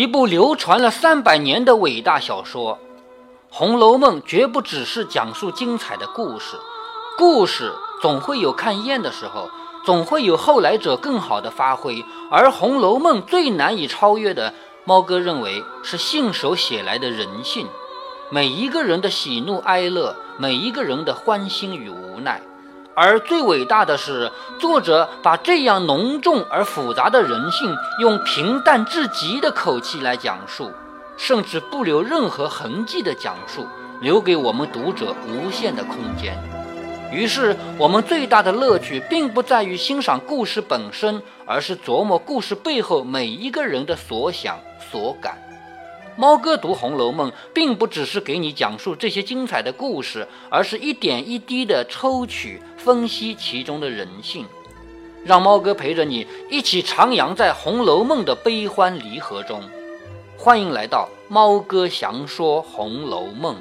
》，一部流传了三百年的伟大小说。《红楼梦》绝不只是讲述精彩的故事，故事总会有看厌的时候，总会有后来者更好的发挥。而《红楼梦》最难以超越的，猫哥认为是信手写来的人性，每一个人的喜怒哀乐，每一个人的欢欣与无奈。而最伟大的是，作者把这样浓重而复杂的人性，用平淡至极的口气来讲述，甚至不留任何痕迹的讲述，留给我们读者无限的空间。于是，我们最大的乐趣，并不在于欣赏故事本身，而是琢磨故事背后每一个人的所想所感。猫哥读《红楼梦》，并不只是给你讲述这些精彩的故事，而是一点一滴的抽取、分析其中的人性，让猫哥陪着你一起徜徉在《红楼梦》的悲欢离合中。欢迎来到猫哥详说《红楼梦》。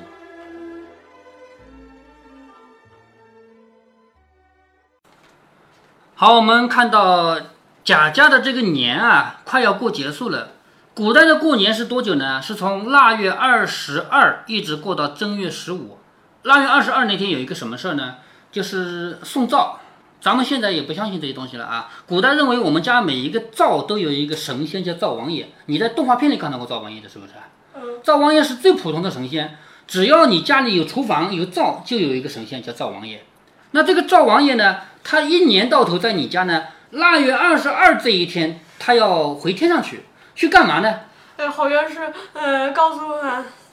好，我们看到贾家的这个年啊，快要过结束了。古代的过年是多久呢？是从腊月二十二一直过到正月十五。腊月二十二那天有一个什么事儿呢？就是送灶。咱们现在也不相信这些东西了啊。古代认为我们家每一个灶都有一个神仙叫灶王爷。你在动画片里看到过灶王爷的是不是？嗯。灶王爷是最普通的神仙，只要你家里有厨房有灶，就有一个神仙叫灶王爷。那这个灶王爷呢，他一年到头在你家呢。腊月二十二这一天，他要回天上去。去干嘛呢？呃，好像是，呃，告诉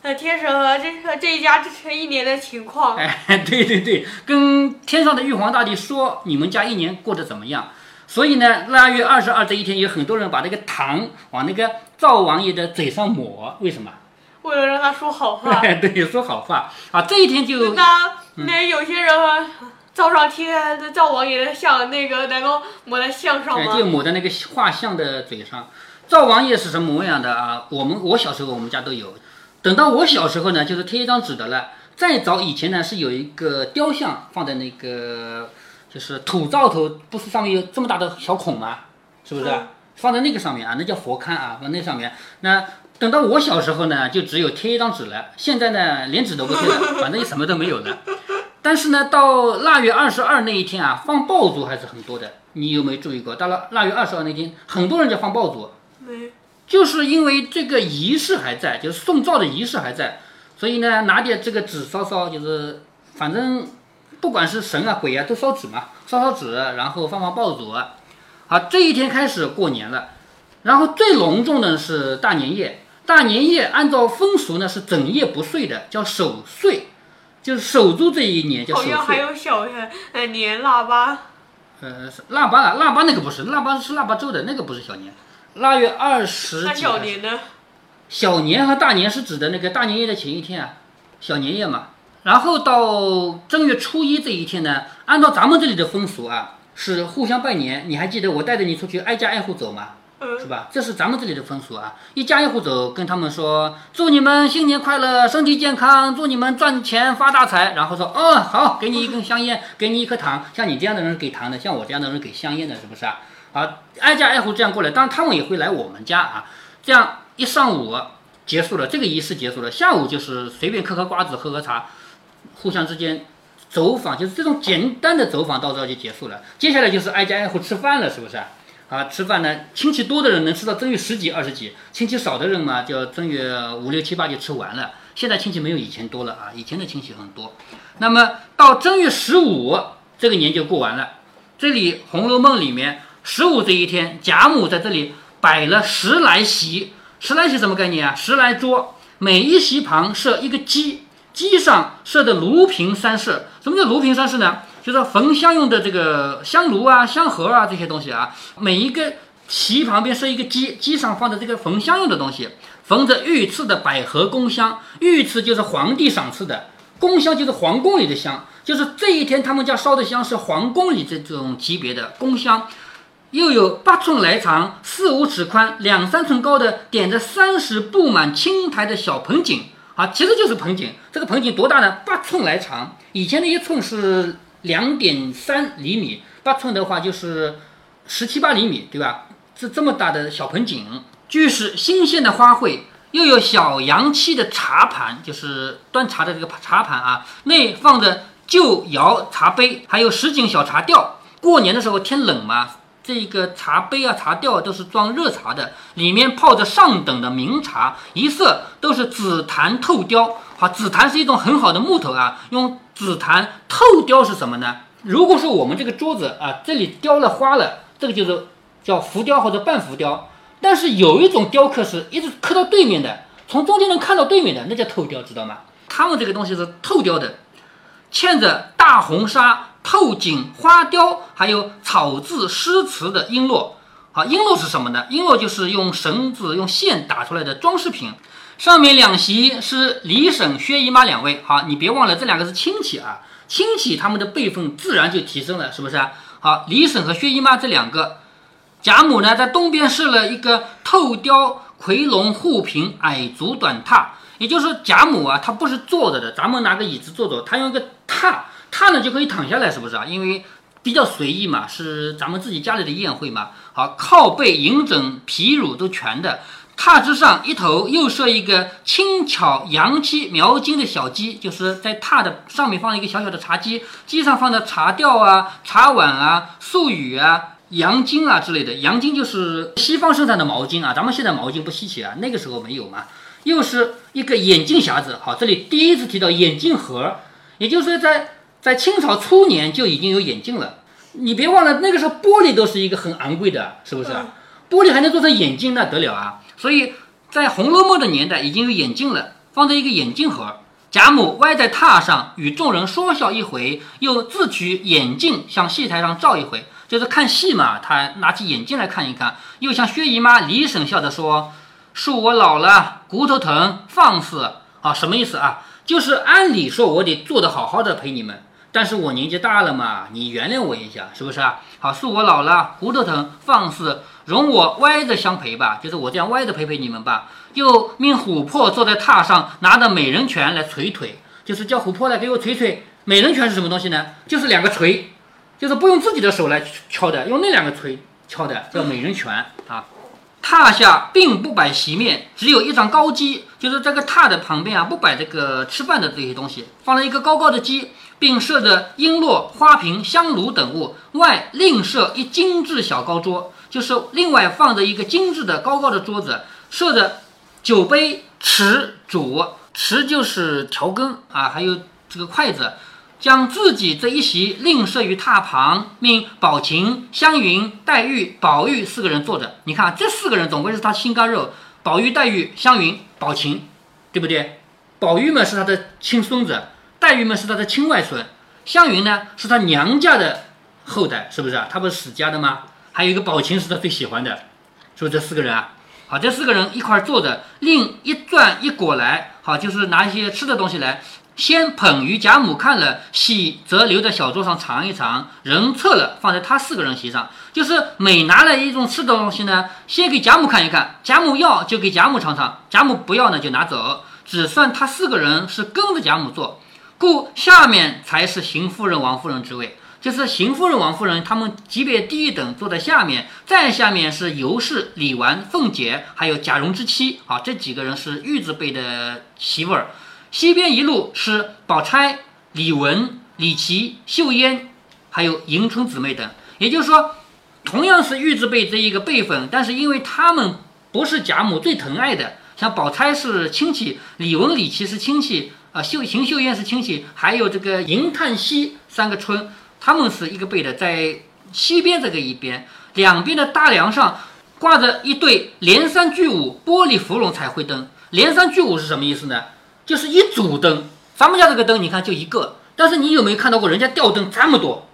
呃天神和这个这一家之前一年的情况。哎，对对对，跟天上的玉皇大帝说你们家一年过得怎么样。所以呢，腊月二十二这一天，有很多人把那个糖往那个灶王爷的嘴上抹，为什么？为了让他说好话。对，说好话啊。这一天就那那有些人啊灶上天的灶王爷的像，那个能够抹在像上吗？就抹在那个画像的嘴上。灶王爷是什么模样的啊？我们我小时候我们家都有。等到我小时候呢，就是贴一张纸的了。再早以前呢，是有一个雕像放在那个，就是土灶头，不是上面有这么大的小孔吗？是不是？放在那个上面啊，那叫佛龛啊，放那上面。那等到我小时候呢，就只有贴一张纸了。现在呢，连纸都不贴了，反正也什么都没有了。但是呢，到腊月二十二那一天啊，放爆竹还是很多的。你有没有注意过？到了腊月二十二那天，很多人在放爆竹。就是因为这个仪式还在，就是送灶的仪式还在，所以呢，拿点这个纸烧烧，就是反正不管是神啊鬼啊都烧纸嘛，烧烧纸，然后放放爆竹。好，这一天开始过年了，然后最隆重的是大年夜。大年夜按照风俗呢是整夜不睡的，叫守岁，就是守住这一年叫守岁。好像还有小呃年腊八。呃，腊八啊，腊八那个不是，腊八是腊八粥的那个不是小年。腊月二十那。小年呢？小年和大年是指的那个大年夜的前一天啊，小年夜嘛。然后到正月初一这一天呢，按照咱们这里的风俗啊，是互相拜年。你还记得我带着你出去挨家挨户走吗？嗯。是吧？这是咱们这里的风俗啊，一家一户走，跟他们说祝你们新年快乐，身体健康，祝你们赚钱发大财。然后说，哦，好，给你一根香烟，给你一颗糖。像你这样的人给糖的，像我这样的人给香烟的，是不是啊？啊，挨家挨户这样过来，当然他们也会来我们家啊。这样一上午结束了，这个仪式结束了，下午就是随便嗑嗑瓜子，喝喝茶，互相之间走访，就是这种简单的走访到这儿就结束了。接下来就是挨家挨户吃饭了，是不是？啊，吃饭呢，亲戚多的人能吃到正月十几、二十几，亲戚少的人嘛，就正月五六七八就吃完了。现在亲戚没有以前多了啊，以前的亲戚很多。那么到正月十五，这个年就过完了。这里《红楼梦》里面。十五这一天，贾母在这里摆了十来席，十来席什么概念啊？十来桌，每一席旁设一个鸡，鸡上设的炉瓶三室。什么叫炉瓶三室呢？就是焚香用的这个香炉啊、香盒啊这些东西啊。每一个席旁边设一个鸡，鸡上放的这个焚香用的东西，焚着御赐的百合宫香。御赐就是皇帝赏赐的，宫香就是皇宫里的香，就是这一天他们家烧的香是皇宫里这种级别的宫香。又有八寸来长、四五尺宽、两三寸高的点着三十布满青苔的小盆景啊，其实就是盆景。这个盆景多大呢？八寸来长，以前的一寸是两点三厘米，八寸的话就是十七八厘米，对吧？是这么大的小盆景，居室新鲜的花卉，又有小洋漆的茶盘，就是端茶的这个茶盘啊，内放着旧窑茶杯，还有什锦小茶吊。过年的时候天冷嘛，这个茶杯啊、茶吊都是装热茶的，里面泡着上等的名茶，一色都是紫檀透雕。好，紫檀是一种很好的木头啊，用紫檀透雕是什么呢？如果说我们这个桌子啊，这里雕了花了，这个就是叫浮雕或者半浮雕。但是有一种雕刻是一直刻到对面的，从中间能看到对面的，那叫透雕，知道吗？他们这个东西是透雕的，嵌着大红纱、透景花雕，还有草字诗词的璎珞。好，璎珞是什么呢？璎珞就是用绳子、用线打出来的装饰品。上面两席是李婶、薛姨妈两位。好，你别忘了这两个是亲戚啊，亲戚他们的辈分自然就提升了，是不是？好，李婶和薛姨妈这两个。贾母呢，在东边设了一个透雕夔龙护屏矮足短榻，也就是说，贾母啊，她不是坐着的，咱们拿个椅子坐坐，她用一个榻，榻呢就可以躺下来，是不是啊？因为比较随意嘛，是咱们自己家里的宴会嘛。好，靠背、银枕、皮褥都全的，榻之上一头又设一个轻巧洋漆描金的小鸡，就是在榻的上面放一个小小的茶几，机上放的茶吊啊、茶碗啊、素语啊。洋巾啊之类的，洋巾就是西方生产的毛巾啊，咱们现在毛巾不稀奇啊，那个时候没有嘛。又是一个眼镜匣子，好，这里第一次提到眼镜盒，也就是在在清朝初年就已经有眼镜了。你别忘了那个时候玻璃都是一个很昂贵的，是不是？玻璃还能做成眼镜，那得了啊！所以在《红楼梦》的年代已经有眼镜了，放在一个眼镜盒。贾母歪在榻上与众人说笑一回，又自取眼镜向戏台上照一回。就是看戏嘛，她拿起眼镜来看一看，又向薛姨妈、李婶笑着说：“恕我老了，骨头疼，放肆啊！什么意思啊？就是按理说我得做得好好的陪你们，但是我年纪大了嘛，你原谅我一下，是不是啊？好，恕我老了，骨头疼，放肆，容我歪着相陪吧，就是我这样歪着陪陪你们吧。又命琥珀坐在榻上，拿着美人拳来捶腿，就是叫琥珀来给我捶捶。美人拳是什么东西呢？就是两个锤。”就是不用自己的手来敲的，用那两个锤敲的，叫美人拳啊。榻下并不摆席面，只有一张高机，就是这个榻的旁边啊，不摆这个吃饭的这些东西，放了一个高高的机，并设着璎珞、花瓶、香炉等物，外另设一精致小高桌，就是另外放着一个精致的高高的桌子，设着酒杯、匙、箸，匙就是调羹啊，还有这个筷子。将自己这一席另设于榻旁，命宝琴、湘云、黛玉、宝玉四个人坐着。你看，这四个人总归是他心肝肉。宝玉、黛玉、湘云、宝琴，对不对？宝玉嘛是他的亲孙子，黛玉嘛是他的亲外孙，湘云呢是他娘家的后代，是不是啊？他不是史家的吗？还有一个宝琴是他最喜欢的，是不是？这四个人啊，好，这四个人一块坐着，另一转一果来，好，就是拿一些吃的东西来。先捧于贾母看了，喜则留在小桌上尝一尝，人撤了放在他四个人席上。就是每拿了一种吃的东西呢，先给贾母看一看，贾母要就给贾母尝尝，贾母不要呢就拿走，只算他四个人是跟着贾母做，故下面才是邢夫人、王夫人之位。就是邢夫人、王夫人他们级别低一等，坐在下面，再下面是尤氏、李纨、凤姐，还有贾蓉之妻。啊，这几个人是玉字辈的媳妇儿。西边一路是宝钗、李文、李琦、秀烟，还有迎春姊妹等。也就是说，同样是玉字辈这一个辈分，但是因为他们不是贾母最疼爱的，像宝钗是亲戚，李文、李琦是亲戚，啊，秀邢秀烟是亲戚，还有这个银叹息三个村，他们是一个辈的，在西边这个一边，两边的大梁上挂着一对连三聚五玻璃芙蓉彩绘灯。连三聚五是什么意思呢？就是一组灯，咱们家这个灯，你看就一个，但是你有没有看到过人家吊灯这么多？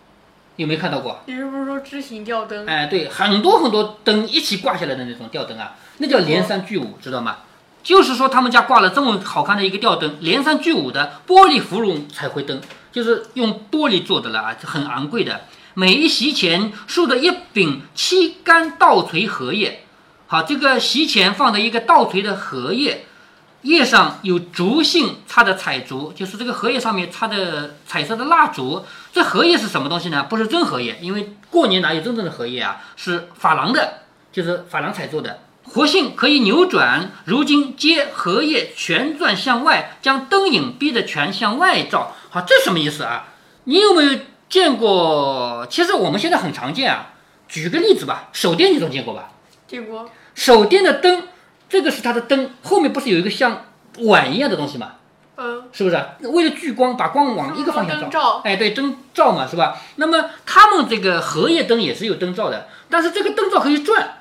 有没有看到过？你是不是说枝形吊灯？哎，对，很多很多灯一起挂下来的那种吊灯啊，那叫连三聚五，知道吗？就是说他们家挂了这么好看的一个吊灯，连三聚五的玻璃芙蓉彩绘灯，就是用玻璃做的了啊，很昂贵的。每一席前竖着一柄七杆倒垂荷叶，好，这个席前放着一个倒垂的荷叶。叶上有竹杏插的彩烛，就是这个荷叶上面插的彩色的蜡烛。这荷叶是什么东西呢？不是真荷叶，因为过年哪有真正的荷叶啊？是珐琅的，就是珐琅彩做的。活性可以扭转，如今接荷叶旋转向外，将灯影逼得全向外照。好，这什么意思啊？你有没有见过？其实我们现在很常见啊。举个例子吧，手电你总见过吧？见过。手电的灯，这个是它的灯，后面不是有一个像碗一样的东西吗？嗯，是不是？为了聚光，把光往一个方向灯照。哎，对，灯照嘛，是吧？那么他们这个荷叶灯也是有灯罩的，但是这个灯罩可以转。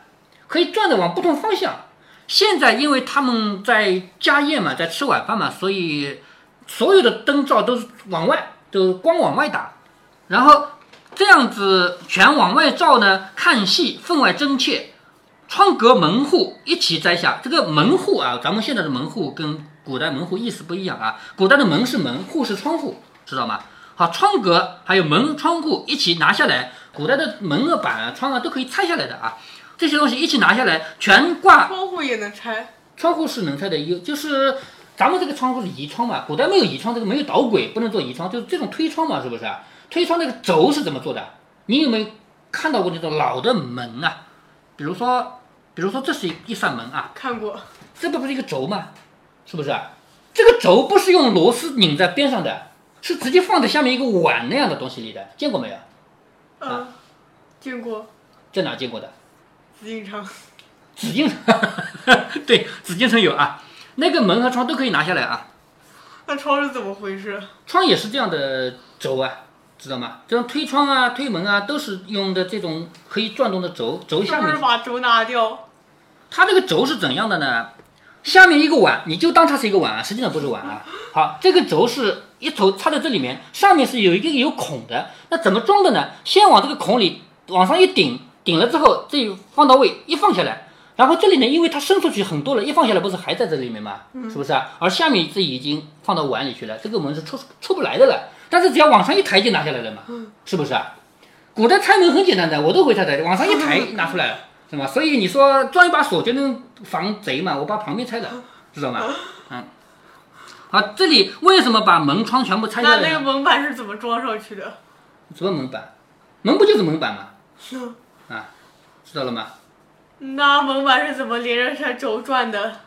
可以转的往不同方向。现在因为他们在家宴嘛，在吃晚饭嘛，所以所有的灯罩都是往外，都光往外打。然后这样子全往外照呢，看戏分外真切。窗格门户一起摘下。这个门户啊，咱们现在的门户跟古代门户意思不一样啊。古代的门是门，户是窗户，知道吗？好，窗格还有门窗户一起拿下来。古代的门啊、板啊、窗啊都可以拆下来的啊。这些东西一起拿下来，全挂。窗户也能拆。窗户是能拆的，有就是咱们这个窗户是移窗嘛，古代没有移窗，这个没有导轨，不能做移窗，就是这种推窗嘛，是不是？推窗那个轴是怎么做的？你有没有看到过那种老的门啊？比如说，比如说这是一扇门啊。看过。这不不是一个轴吗？是不是？这个轴不是用螺丝拧在边上的，是直接放在下面一个碗那样的东西里的，见过没有？嗯，见过。在哪见过的？紫禁城，紫禁城，对，紫禁城有啊。那个门和窗都可以拿下来啊。那窗是怎么回事？窗也是这样的轴啊，知道吗？这种推窗啊、推门啊，都是用的这种可以转动的轴。轴下面是不是把轴拿掉？它这个轴是怎样的呢？下面一个碗，你就当它是一个碗啊，实际上不是碗啊。好，这个轴是一头插在这里面，上面是有一个有孔的。那怎么装的呢？先往这个孔里往上一顶。顶了之后，这放到位，一放下来，然后这里呢，因为它伸出去很多了，一放下来不是还在这里面吗？是不是啊？而下面这已经放到碗里去了，这个门是出出不来的了。但是只要往上一抬就拿下来了嘛，是不是啊？古代拆门很简单的，我都会拆的，往上一抬拿出来了，是吗？所以你说装一把锁就能防贼嘛？我把旁边拆了，知道吗？嗯。好，这里为什么把门窗全部拆下来？那那个门板是怎么装上去的？什么门板？门不就是门板吗？啊，知道了吗？那门板是怎么连着它轴转的？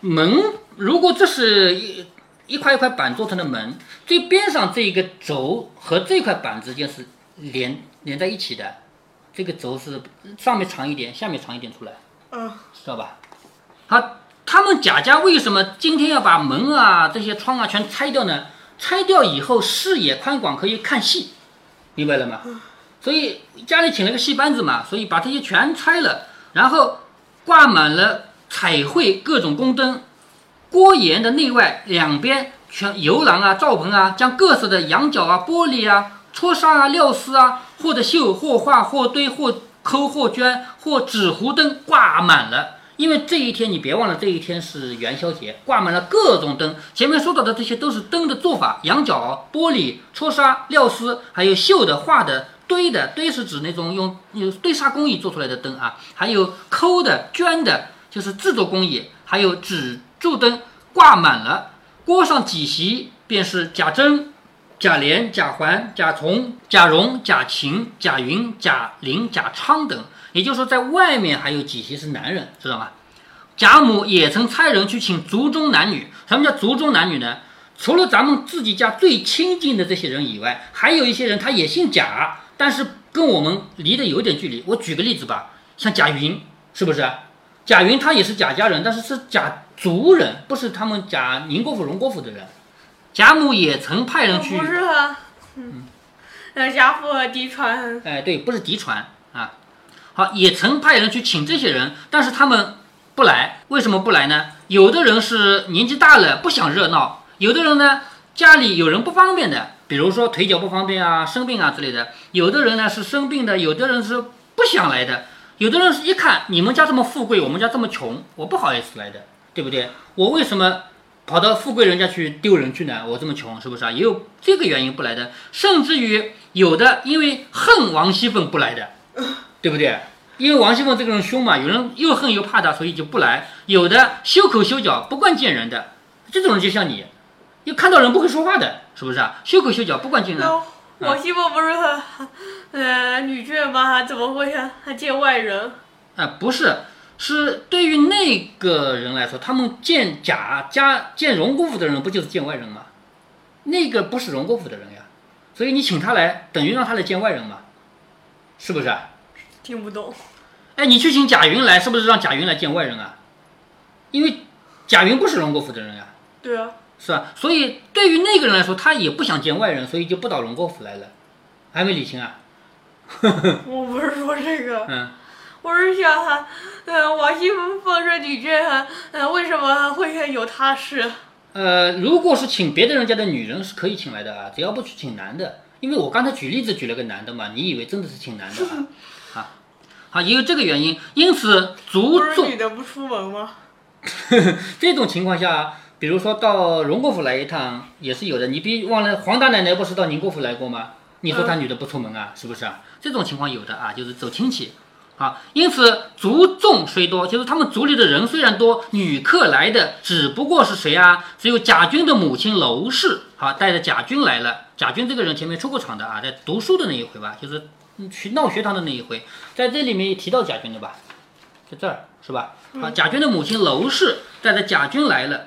门，如果这是一一块一块板做成的门，最边上这一个轴和这块板之间是连连在一起的，这个轴是上面长一点，下面长一点出来，嗯，知道吧？好，他们贾家为什么今天要把门啊这些窗啊全拆掉呢？拆掉以后视野宽广，可以看戏，明白了吗？所以家里请了个戏班子嘛，所以把这些全拆了，然后挂满了彩绘各种宫灯，锅沿的内外两边全游廊啊、灶棚啊，将各色的羊角啊、玻璃啊、戳纱啊、料丝啊，或者绣、或画、或堆、或抠、或捐、或纸糊灯挂满了。因为这一天你别忘了，这一天是元宵节，挂满了各种灯。前面说到的这些都是灯的做法：羊角、玻璃、戳纱、料丝，还有绣的、画的。堆的堆是指那种用用堆沙工艺做出来的灯啊，还有抠的捐的，就是制作工艺，还有纸柱灯挂满了。锅上几席便是贾珍、贾琏、贾环、贾从、贾蓉、贾芹、贾云、贾玲、贾昌等，也就是说，在外面还有几席是男人，知道吗？贾母也曾差人去请族中男女。什么叫族中男女呢？除了咱们自己家最亲近的这些人以外，还有一些人他也姓贾。但是跟我们离得有点距离。我举个例子吧，像贾云，是不是？贾云他也是贾家人，但是是贾族人，不是他们贾宁国府、荣国府的人。贾母也曾派人去，不是他，嗯，那贾府嫡传。哎，对，不是嫡传啊。好，也曾派人去请这些人，但是他们不来。为什么不来呢？有的人是年纪大了不想热闹，有的人呢家里有人不方便的。比如说腿脚不方便啊、生病啊之类的，有的人呢是生病的，有的人是不想来的，有的人是一看你们家这么富贵，我们家这么穷，我不好意思来的，对不对？我为什么跑到富贵人家去丢人去呢？我这么穷，是不是啊？也有这个原因不来的，甚至于有的因为恨王熙凤不来的，对不对？因为王熙凤这个人凶嘛，有人又恨又怕他，所以就不来。有的修口修脚不惯见人的，这种人就像你。又看到人不会说话的，是不是啊？修口修脚不惯见人。王熙凤不是很，呃，女眷吗？怎么会还见外人？啊，不是，是对于那个人来说，他们见贾家见荣国府的人，不就是见外人吗？那个不是荣国府的人呀，所以你请他来，等于让他来见外人嘛，是不是？听不懂。哎，你去请贾云来，是不是让贾云来见外人啊？因为贾云不是荣国府的人呀。对啊。是吧？所以对于那个人来说，他也不想见外人，所以就不到龙国府来了，还没理清啊。我不是说这个。嗯。我是想哈，嗯，王熙凤封着女眷哈，嗯，为什么会有他事？呃，如果是请别的人家的女人是可以请来的啊，只要不去请男的，因为我刚才举例子举了个男的嘛，你以为真的是请男的啊？好，好，也有这个原因，因此族众女的不出门吗？这种情况下，比如说到荣国府来一趟也是有的，你别忘了黄大奶奶不是到宁国府来过吗？你说她女的不出门啊，是不是啊？这种情况有的啊，就是走亲戚。啊，因此族众虽多，就是他们族里的人虽然多，女客来的只不过是谁啊？只有贾军的母亲娄氏，好带着贾军来了。贾军这个人前面出过场的啊，在读书的那一回吧，就是去闹学堂的那一回，在这里面也提到贾军的吧，在这儿是吧？啊，贾军的母亲娄氏带着贾军来了。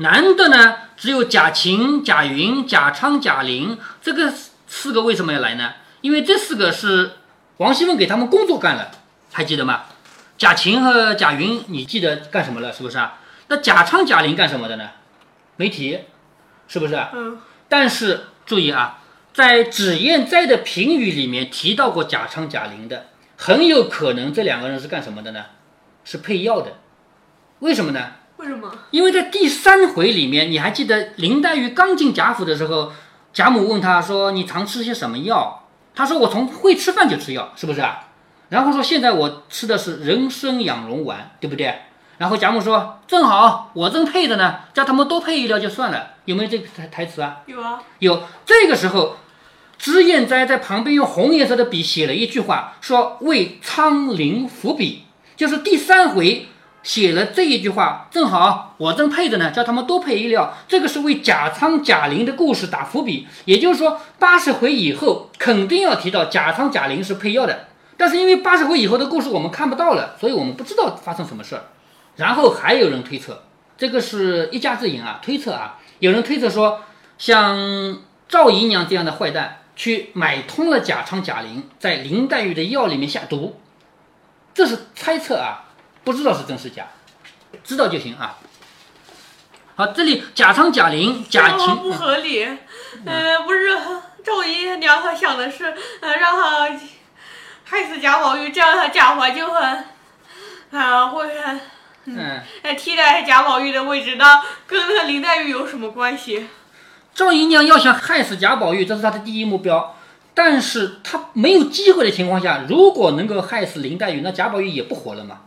男的呢，只有贾芹、贾云、贾昌、贾玲，这个四个为什么要来呢？因为这四个是王熙凤给他们工作干了。还记得吗？贾芹和贾云，你记得干什么了？是不是啊？那贾昌、贾玲干什么的呢？没提，是不是啊？嗯。但是注意啊，在脂砚斋的评语里面提到过贾昌、贾玲的，很有可能这两个人是干什么的呢？是配药的。为什么呢？为什么？因为在第三回里面，你还记得林黛玉刚进贾府的时候，贾母问她说：“你常吃些什么药？”她说：“我从会吃饭就吃药，是不是啊？”然后说现在我吃的是人参养荣丸，对不对？然后贾母说正好我正配着呢，叫他们多配一料就算了。有没有这个台台词啊？有啊，有。这个时候，脂砚斋在旁边用红颜色的笔写了一句话，说为苍灵伏笔，就是第三回写了这一句话，正好我正配着呢，叫他们多配一料。这个是为贾昌、贾玲的故事打伏笔，也就是说八十回以后肯定要提到贾昌、贾玲是配药的。但是因为八十回以后的故事我们看不到了，所以我们不知道发生什么事儿。然后还有人推测，这个是一家之言啊，推测啊，有人推测说，像赵姨娘这样的坏蛋去买通了贾昌、贾玲，在林黛玉的药里面下毒，这是猜测啊，不知道是真是假，知道就行啊。好，这里贾昌、贾玲、贾芹不合理，呃，不是赵姨娘她想的是，呃，让她。害死贾宝玉，这样他贾环就很啊会嗯来替代贾宝玉的位置，那跟那林黛玉有什么关系？赵姨娘要想害死贾宝玉，这是她的第一目标。但是她没有机会的情况下，如果能够害死林黛玉，那贾宝玉也不活了嘛？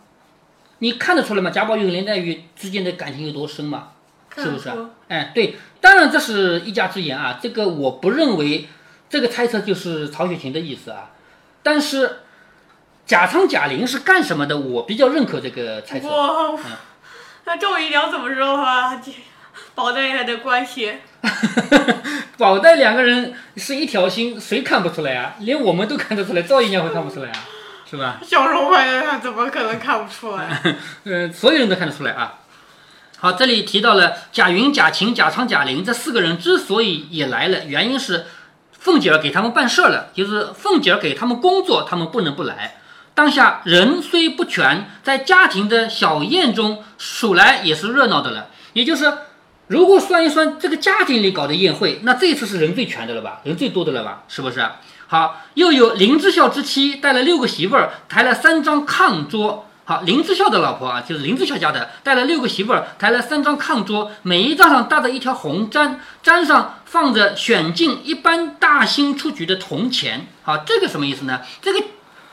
你看得出来吗？贾宝玉和林黛玉之间的感情有多深吗？是不是？哎，对，当然这是一家之言啊，这个我不认为这个猜测就是曹雪芹的意思啊。但是贾昌、贾玲是干什么的？我比较认可这个猜测。哇，那赵姨娘怎么知道啊？宝黛的关系？宝黛两个人是一条心，谁看不出来啊？连我们都看得出来，赵姨娘会看不出来啊？是吧？小时候呀，怎么可能看不出来？嗯，所有人都看得出来啊。好，这里提到了贾云、贾芹、贾昌、贾玲这四个人之所以也来了，原因是。凤姐儿给他们办事儿了，就是凤姐儿给他们工作，他们不能不来。当下人虽不全，在家庭的小宴中数来也是热闹的了。也就是，如果算一算这个家庭里搞的宴会，那这次是人最全的了吧，人最多的了吧，是不是？好，又有林之孝之妻带了六个媳妇儿，抬了三张炕桌。好，林之孝的老婆啊，就是林之孝家的，带了六个媳妇儿，抬了三张炕桌，每一张上搭着一条红毡，毡上放着选进一般大兴出局的铜钱。好，这个什么意思呢？这个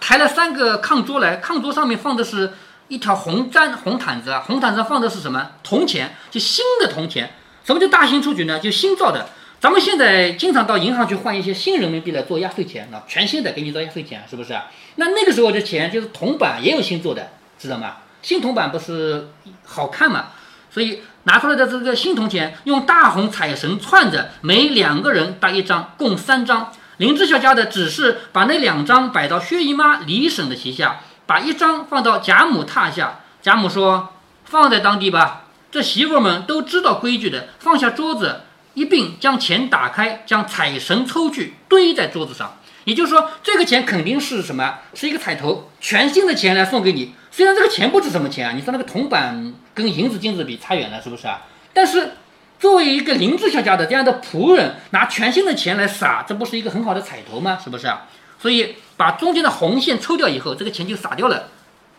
抬了三个炕桌来，炕桌上面放的是一条红毡红毯子啊，红毯子上放的是什么？铜钱，就新的铜钱。什么叫大兴出局呢？就新造的。咱们现在经常到银行去换一些新人民币来做压岁钱啊，全新的给你做压岁钱，是不是？那那个时候的钱就是铜板，也有新做的。知道吗？新铜板不是好看嘛，所以拿出来的这个新铜钱用大红彩绳串着，每两个人搭一张，共三张。林志孝家的只是把那两张摆到薛姨妈、李婶的席下，把一张放到贾母榻下，贾母说：“放在当地吧，这媳妇们都知道规矩的。”放下桌子，一并将钱打开，将彩绳抽去，堆在桌子上。也就是说，这个钱肯定是什么？是一个彩头，全新的钱来送给你。虽然这个钱不值什么钱啊，你说那个铜板跟银子金子比差远了，是不是啊？但是作为一个林志孝家的这样的仆人，拿全新的钱来撒，这不是一个很好的彩头吗？是不是啊？所以把中间的红线抽掉以后，这个钱就撒掉了。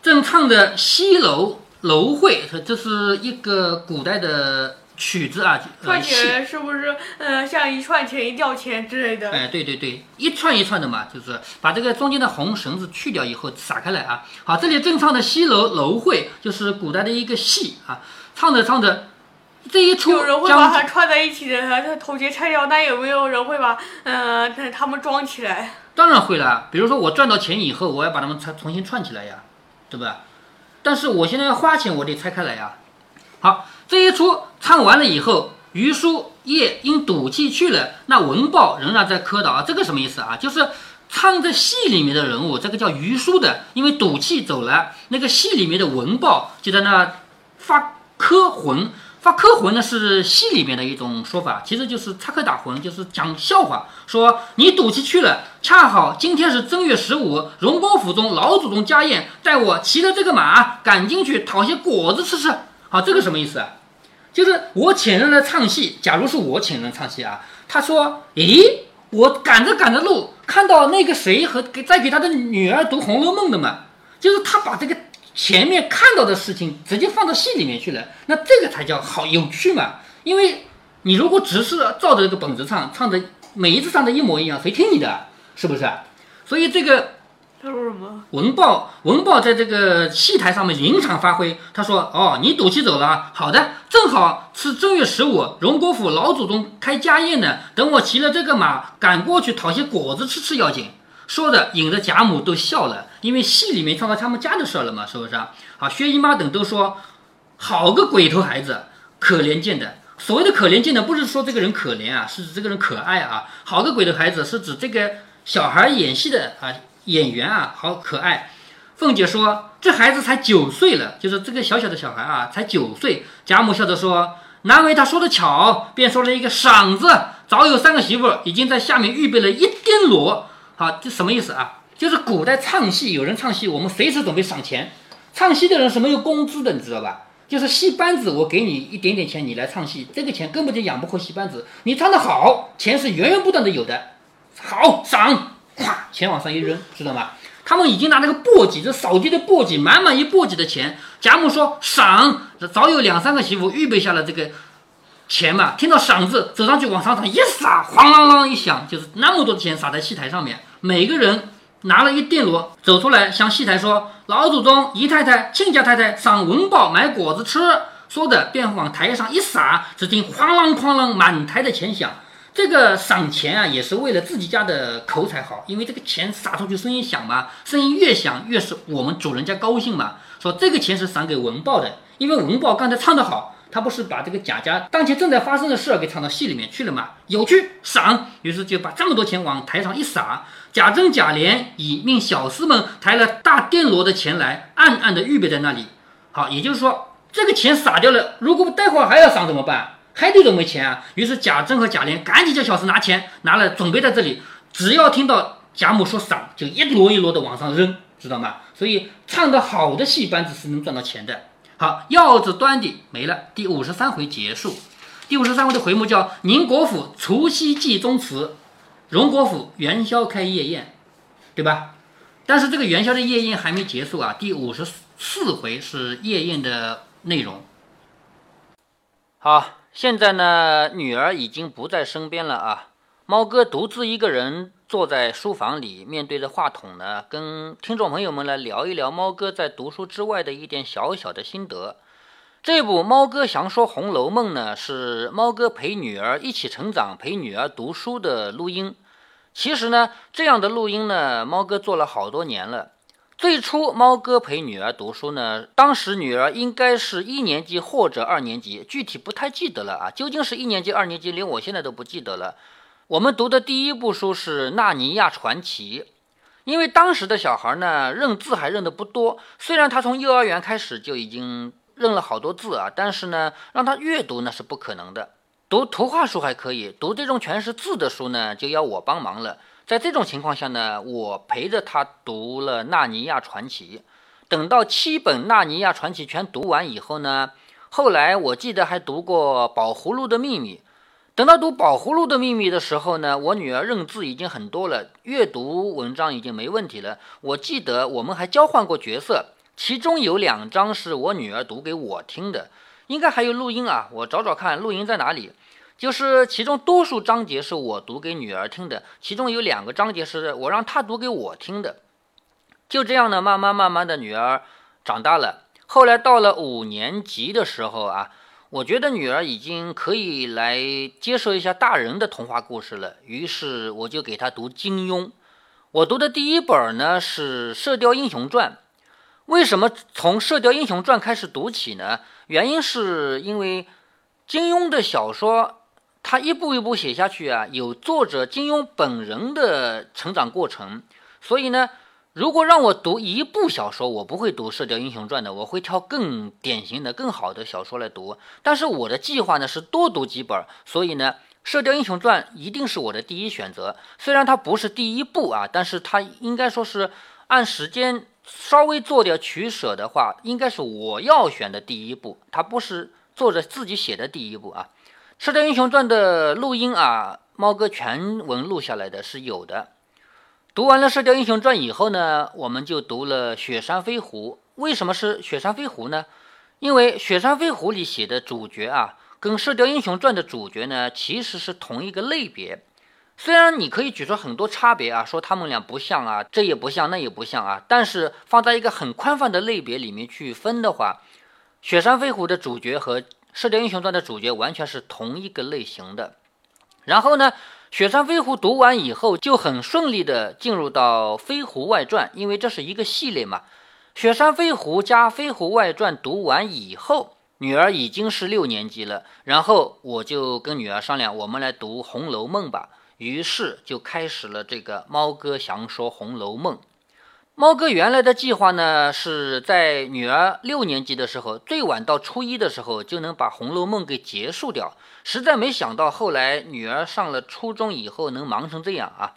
正唱着西楼楼会，这是一个古代的曲子啊。串起来是不是？呃，像一串钱、一吊钱之类的。哎，对对对，一串一串的嘛，就是把这个中间的红绳子去掉以后撒开来啊。好，这里正唱的西楼楼会，就是古代的一个戏啊。唱着唱着，这一出有人会把它串在一起的，它头节拆掉，那有没有人会把呃他们装起来？当然会了，比如说我赚到钱以后，我要把它们重重新串起来呀，对吧？但是我现在要花钱，我得拆开来呀。好，这一出唱完了以后，余叔夜因赌气去了，那文豹仍然在磕倒啊。这个什么意思啊？就是唱在戏里面的人物，这个叫余叔的，因为赌气走了，那个戏里面的文豹就在那发磕魂。发磕魂呢是戏里面的一种说法，其实就是插科打诨，就是讲笑话。说你赌气去了，恰好今天是正月十五，荣国府中老祖宗家宴，带我骑着这个马赶进去讨些果子吃吃。好，这个什么意思啊？就是我请人来唱戏，假如是我请人唱戏啊，他说，咦，我赶着赶着路，看到那个谁和给在给他的女儿读《红楼梦》的嘛，就是他把这个。前面看到的事情直接放到戏里面去了，那这个才叫好有趣嘛？因为你如果只是照着这个本子唱，唱的每一次唱的一模一样，谁听你的？是不是？所以这个他说什么？文豹文豹在这个戏台上面临场发挥，他说：“哦，你赌气走了，好的，正好是正月十五，荣国府老祖宗开家宴呢，等我骑了这个马赶过去讨些果子吃吃要紧。”说的引得贾母都笑了，因为戏里面唱到他们家的事儿了嘛，是不是啊？好，薛姨妈等都说，好个鬼头孩子，可怜见的。所谓的可怜见的，不是说这个人可怜啊，是指这个人可爱啊。好个鬼头孩子，是指这个小孩演戏的啊演员啊，好可爱。凤姐说，这孩子才九岁了，就是这个小小的小孩啊，才九岁。贾母笑着说，难为他说的巧，便说了一个赏字，早有三个媳妇已经在下面预备了一颠罗。好，这什么意思啊？就是古代唱戏，有人唱戏，我们随时准备赏钱。唱戏的人是没有工资的，你知道吧？就是戏班子，我给你一点点钱，你来唱戏，这个钱根本就养不活戏班子。你唱得好，钱是源源不断的有的。好，赏，咵，钱往上一扔，知道吗？他们已经拿那个簸箕，这扫地的簸箕，满满一簸箕的钱。贾母说赏，早有两三个媳妇预备下了这个。钱嘛，听到赏字，走上去往商场一撒，哐啷啷一响，就是那么多的钱撒在戏台上面。每个人拿了一电锣走出来，向戏台说：“老祖宗、姨太太、亲家太太赏文宝买果子吃。”说的便往台上一撒，只听哐啷哐啷，满台的钱响。这个赏钱啊，也是为了自己家的口才好，因为这个钱撒出去声音响嘛，声音越响越是我们主人家高兴嘛。说这个钱是赏给文豹的，因为文豹刚才唱得好。他不是把这个贾家当前正在发生的事儿给唱到戏里面去了嘛？有趣赏，于是就把这么多钱往台上一撒。贾珍、贾琏已命小厮们抬了大电锣的钱来，暗暗的预备在那里。好，也就是说这个钱撒掉了，如果待会儿还要赏怎么办？还得准备钱啊。于是贾珍和贾琏赶紧叫小厮拿钱，拿了准备在这里。只要听到贾母说赏，就一摞一摞的往上扔，知道吗？所以唱得好的戏班子是能赚到钱的。好，药子端的没了。第五十三回结束。第五十三回的回目叫“宁国府除夕祭宗祠，荣国府元宵开夜宴”，对吧？但是这个元宵的夜宴还没结束啊。第五十四回是夜宴的内容。好，现在呢，女儿已经不在身边了啊。猫哥独自一个人。坐在书房里，面对着话筒呢，跟听众朋友们来聊一聊猫哥在读书之外的一点小小的心得。这部《猫哥详说红楼梦》呢，是猫哥陪女儿一起成长、陪女儿读书的录音。其实呢，这样的录音呢，猫哥做了好多年了。最初，猫哥陪女儿读书呢，当时女儿应该是一年级或者二年级，具体不太记得了啊。究竟是一年级、二年级，连我现在都不记得了。我们读的第一部书是《纳尼亚传奇》，因为当时的小孩呢，认字还认得不多。虽然他从幼儿园开始就已经认了好多字啊，但是呢，让他阅读那是不可能的。读图画书还可以，读这种全是字的书呢，就要我帮忙了。在这种情况下呢，我陪着他读了《纳尼亚传奇》。等到七本《纳尼亚传奇》全读完以后呢，后来我记得还读过《宝葫芦的秘密》。等到读《宝葫芦的秘密》的时候呢，我女儿认字已经很多了，阅读文章已经没问题了。我记得我们还交换过角色，其中有两章是我女儿读给我听的，应该还有录音啊，我找找看录音在哪里。就是其中多数章节是我读给女儿听的，其中有两个章节是我让她读给我听的。就这样呢，慢慢慢慢的女儿长大了，后来到了五年级的时候啊。我觉得女儿已经可以来接受一下大人的童话故事了，于是我就给她读金庸。我读的第一本呢是《射雕英雄传》。为什么从《射雕英雄传》开始读起呢？原因是因为金庸的小说，他一步一步写下去啊，有作者金庸本人的成长过程，所以呢。如果让我读一部小说，我不会读《射雕英雄传》的，我会挑更典型的、更好的小说来读。但是我的计划呢是多读几本，所以呢，《射雕英雄传》一定是我的第一选择。虽然它不是第一部啊，但是它应该说是按时间稍微做点取舍的话，应该是我要选的第一部。它不是作者自己写的第一部啊，《射雕英雄传》的录音啊，猫哥全文录下来的是有的。读完了《射雕英雄传》以后呢，我们就读了《雪山飞狐》。为什么是《雪山飞狐》呢？因为《雪山飞狐》里写的主角啊，跟《射雕英雄传》的主角呢，其实是同一个类别。虽然你可以举出很多差别啊，说他们俩不像啊，这也不像，那也不像啊，但是放在一个很宽泛的类别里面去分的话，《雪山飞狐》的主角和《射雕英雄传》的主角完全是同一个类型的。然后呢？《雪山飞狐》读完以后，就很顺利的进入到《飞狐外传》，因为这是一个系列嘛。《雪山飞狐》加《飞狐外传》读完以后，女儿已经是六年级了。然后我就跟女儿商量，我们来读《红楼梦》吧。于是就开始了这个猫哥详说《红楼梦》。猫哥原来的计划呢，是在女儿六年级的时候，最晚到初一的时候就能把《红楼梦》给结束掉。实在没想到，后来女儿上了初中以后能忙成这样啊！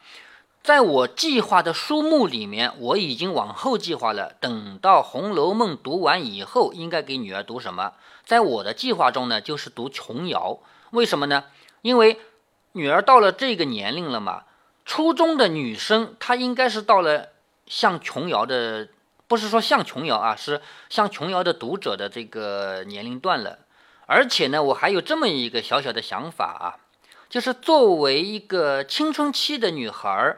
在我计划的书目里面，我已经往后计划了。等到《红楼梦》读完以后，应该给女儿读什么？在我的计划中呢，就是读琼瑶。为什么呢？因为女儿到了这个年龄了嘛，初中的女生她应该是到了。像琼瑶的，不是说像琼瑶啊，是像琼瑶的读者的这个年龄段了。而且呢，我还有这么一个小小的想法啊，就是作为一个青春期的女孩，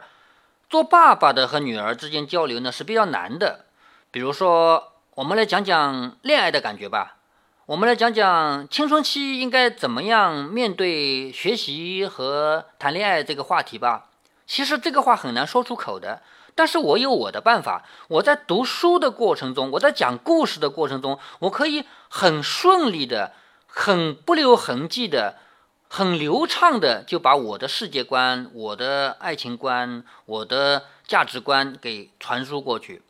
做爸爸的和女儿之间交流呢是比较难的。比如说，我们来讲讲恋爱的感觉吧，我们来讲讲青春期应该怎么样面对学习和谈恋爱这个话题吧。其实这个话很难说出口的。但是我有我的办法。我在读书的过程中，我在讲故事的过程中，我可以很顺利的、很不留痕迹的、很流畅的就把我的世界观、我的爱情观、我的价值观给传输过去，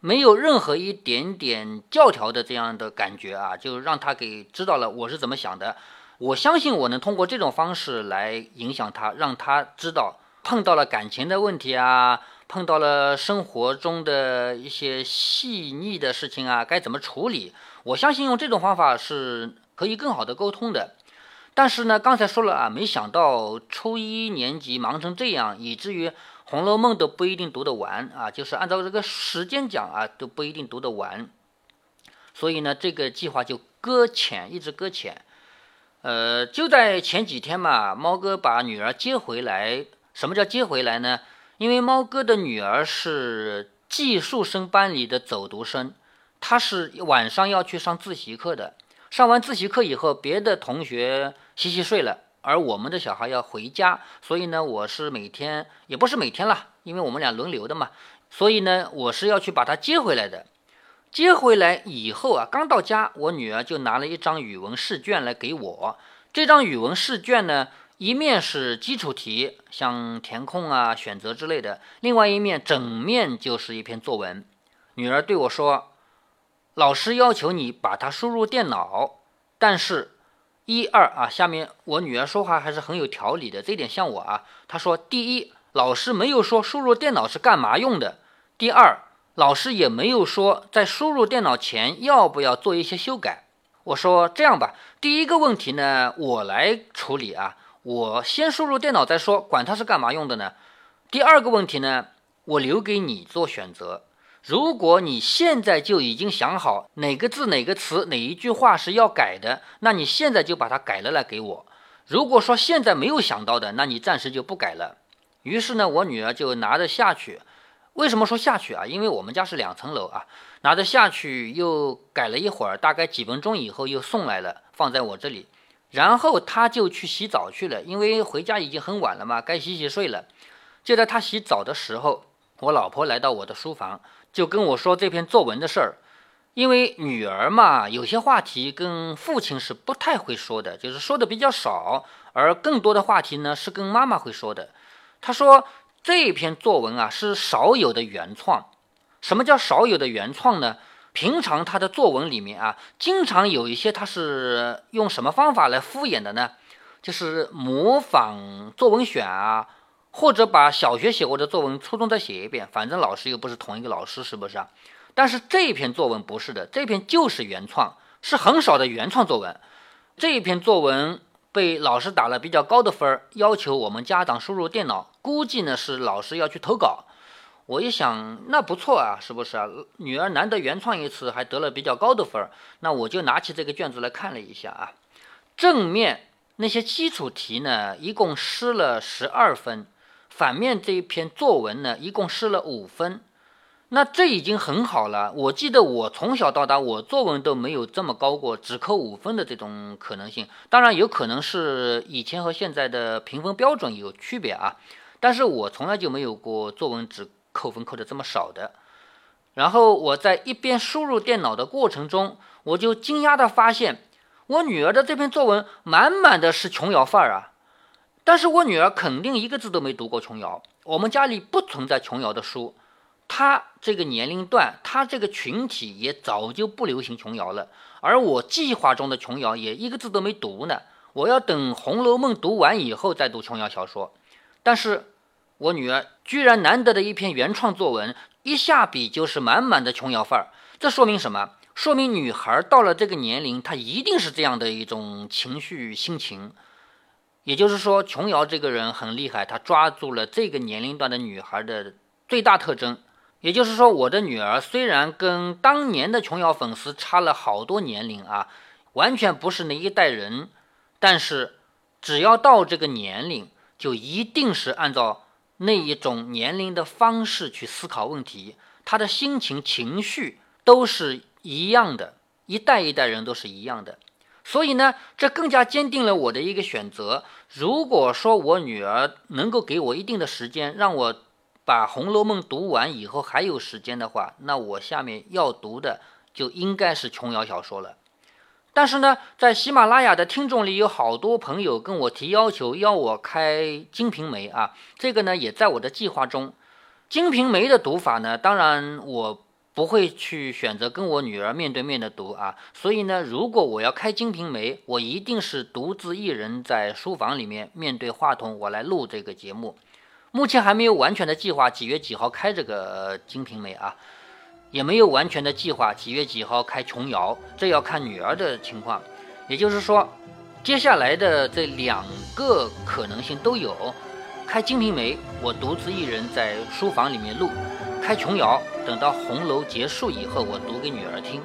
没有任何一点点教条的这样的感觉啊，就让他给知道了我是怎么想的。我相信我能通过这种方式来影响他，让他知道碰到了感情的问题啊。碰到了生活中的一些细腻的事情啊，该怎么处理？我相信用这种方法是可以更好的沟通的。但是呢，刚才说了啊，没想到初一年级忙成这样，以至于《红楼梦》都不一定读得完啊，就是按照这个时间讲啊，都不一定读得完。所以呢，这个计划就搁浅，一直搁浅。呃，就在前几天嘛，猫哥把女儿接回来。什么叫接回来呢？因为猫哥的女儿是寄宿生班里的走读生，她是晚上要去上自习课的。上完自习课以后，别的同学洗洗睡了，而我们的小孩要回家，所以呢，我是每天也不是每天了，因为我们俩轮流的嘛，所以呢，我是要去把她接回来的。接回来以后啊，刚到家，我女儿就拿了一张语文试卷来给我。这张语文试卷呢？一面是基础题，像填空啊、选择之类的；另外一面整面就是一篇作文。女儿对我说：“老师要求你把它输入电脑，但是，一二啊，下面我女儿说话还是很有条理的，这一点像我啊。她说：第一，老师没有说输入电脑是干嘛用的；第二，老师也没有说在输入电脑前要不要做一些修改。我说这样吧，第一个问题呢，我来处理啊，我先输入电脑再说，管它是干嘛用的呢？第二个问题呢，我留给你做选择。”如果你现在就已经想好哪个字、哪个词、哪一句话是要改的，那你现在就把它改了来给我。如果说现在没有想到的，那你暂时就不改了。于是呢，我女儿就拿着下去。为什么说下去啊？因为我们家是两层楼啊，拿着下去又改了一会儿，大概几分钟以后又送来了，放在我这里。然后他就去洗澡去了，因为回家已经很晚了嘛，该洗洗睡了。就在他洗澡的时候，我老婆来到我的书房。就跟我说这篇作文的事儿，因为女儿嘛，有些话题跟父亲是不太会说的，就是说的比较少，而更多的话题呢是跟妈妈会说的。她说这篇作文啊是少有的原创。什么叫少有的原创呢？平常他的作文里面啊，经常有一些他是用什么方法来敷衍的呢？就是模仿作文选啊。或者把小学写过的作文，初中再写一遍，反正老师又不是同一个老师，是不是啊？但是这篇作文不是的，这篇就是原创，是很少的原创作文。这篇作文被老师打了比较高的分儿，要求我们家长输入电脑，估计呢是老师要去投稿。我一想，那不错啊，是不是啊？女儿难得原创一次，还得了比较高的分儿，那我就拿起这个卷子来看了一下啊。正面那些基础题呢，一共失了十二分。反面这一篇作文呢，一共失了五分，那这已经很好了。我记得我从小到大，我作文都没有这么高过，只扣五分的这种可能性。当然有可能是以前和现在的评分标准有区别啊，但是我从来就没有过作文只扣分扣的这么少的。然后我在一边输入电脑的过程中，我就惊讶的发现，我女儿的这篇作文满满的是琼瑶范儿啊。但是我女儿肯定一个字都没读过琼瑶，我们家里不存在琼瑶的书，她这个年龄段，她这个群体也早就不流行琼瑶了。而我计划中的琼瑶也一个字都没读呢，我要等《红楼梦》读完以后再读琼瑶小说。但是我女儿居然难得的一篇原创作文，一下笔就是满满的琼瑶范儿，这说明什么？说明女孩到了这个年龄，她一定是这样的一种情绪心情。也就是说，琼瑶这个人很厉害，她抓住了这个年龄段的女孩的最大特征。也就是说，我的女儿虽然跟当年的琼瑶粉丝差了好多年龄啊，完全不是那一代人，但是只要到这个年龄，就一定是按照那一种年龄的方式去思考问题，她的心情情绪都是一样的，一代一代人都是一样的。所以呢，这更加坚定了我的一个选择。如果说我女儿能够给我一定的时间，让我把《红楼梦》读完以后还有时间的话，那我下面要读的就应该是琼瑶小说了。但是呢，在喜马拉雅的听众里有好多朋友跟我提要求，要我开《金瓶梅》啊，这个呢也在我的计划中。《金瓶梅》的读法呢，当然我。不会去选择跟我女儿面对面的读啊，所以呢，如果我要开《金瓶梅》，我一定是独自一人在书房里面面对话筒，我来录这个节目。目前还没有完全的计划几月几号开这个《金瓶梅》啊，也没有完全的计划几月几号开琼瑶，这要看女儿的情况。也就是说，接下来的这两个可能性都有。开《金瓶梅》，我独自一人在书房里面录。开琼瑶，等到红楼结束以后，我读给女儿听。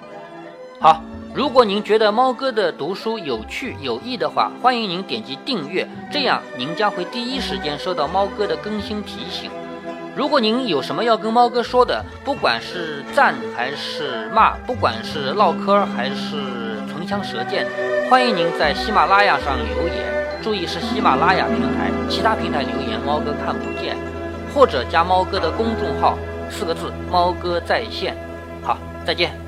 好，如果您觉得猫哥的读书有趣有益的话，欢迎您点击订阅，这样您将会第一时间收到猫哥的更新提醒。如果您有什么要跟猫哥说的，不管是赞还是骂，不管是唠嗑还是唇枪舌剑，欢迎您在喜马拉雅上留言。注意是喜马拉雅平台，其他平台留言猫哥看不见，或者加猫哥的公众号。四个字，猫哥在线，好，再见。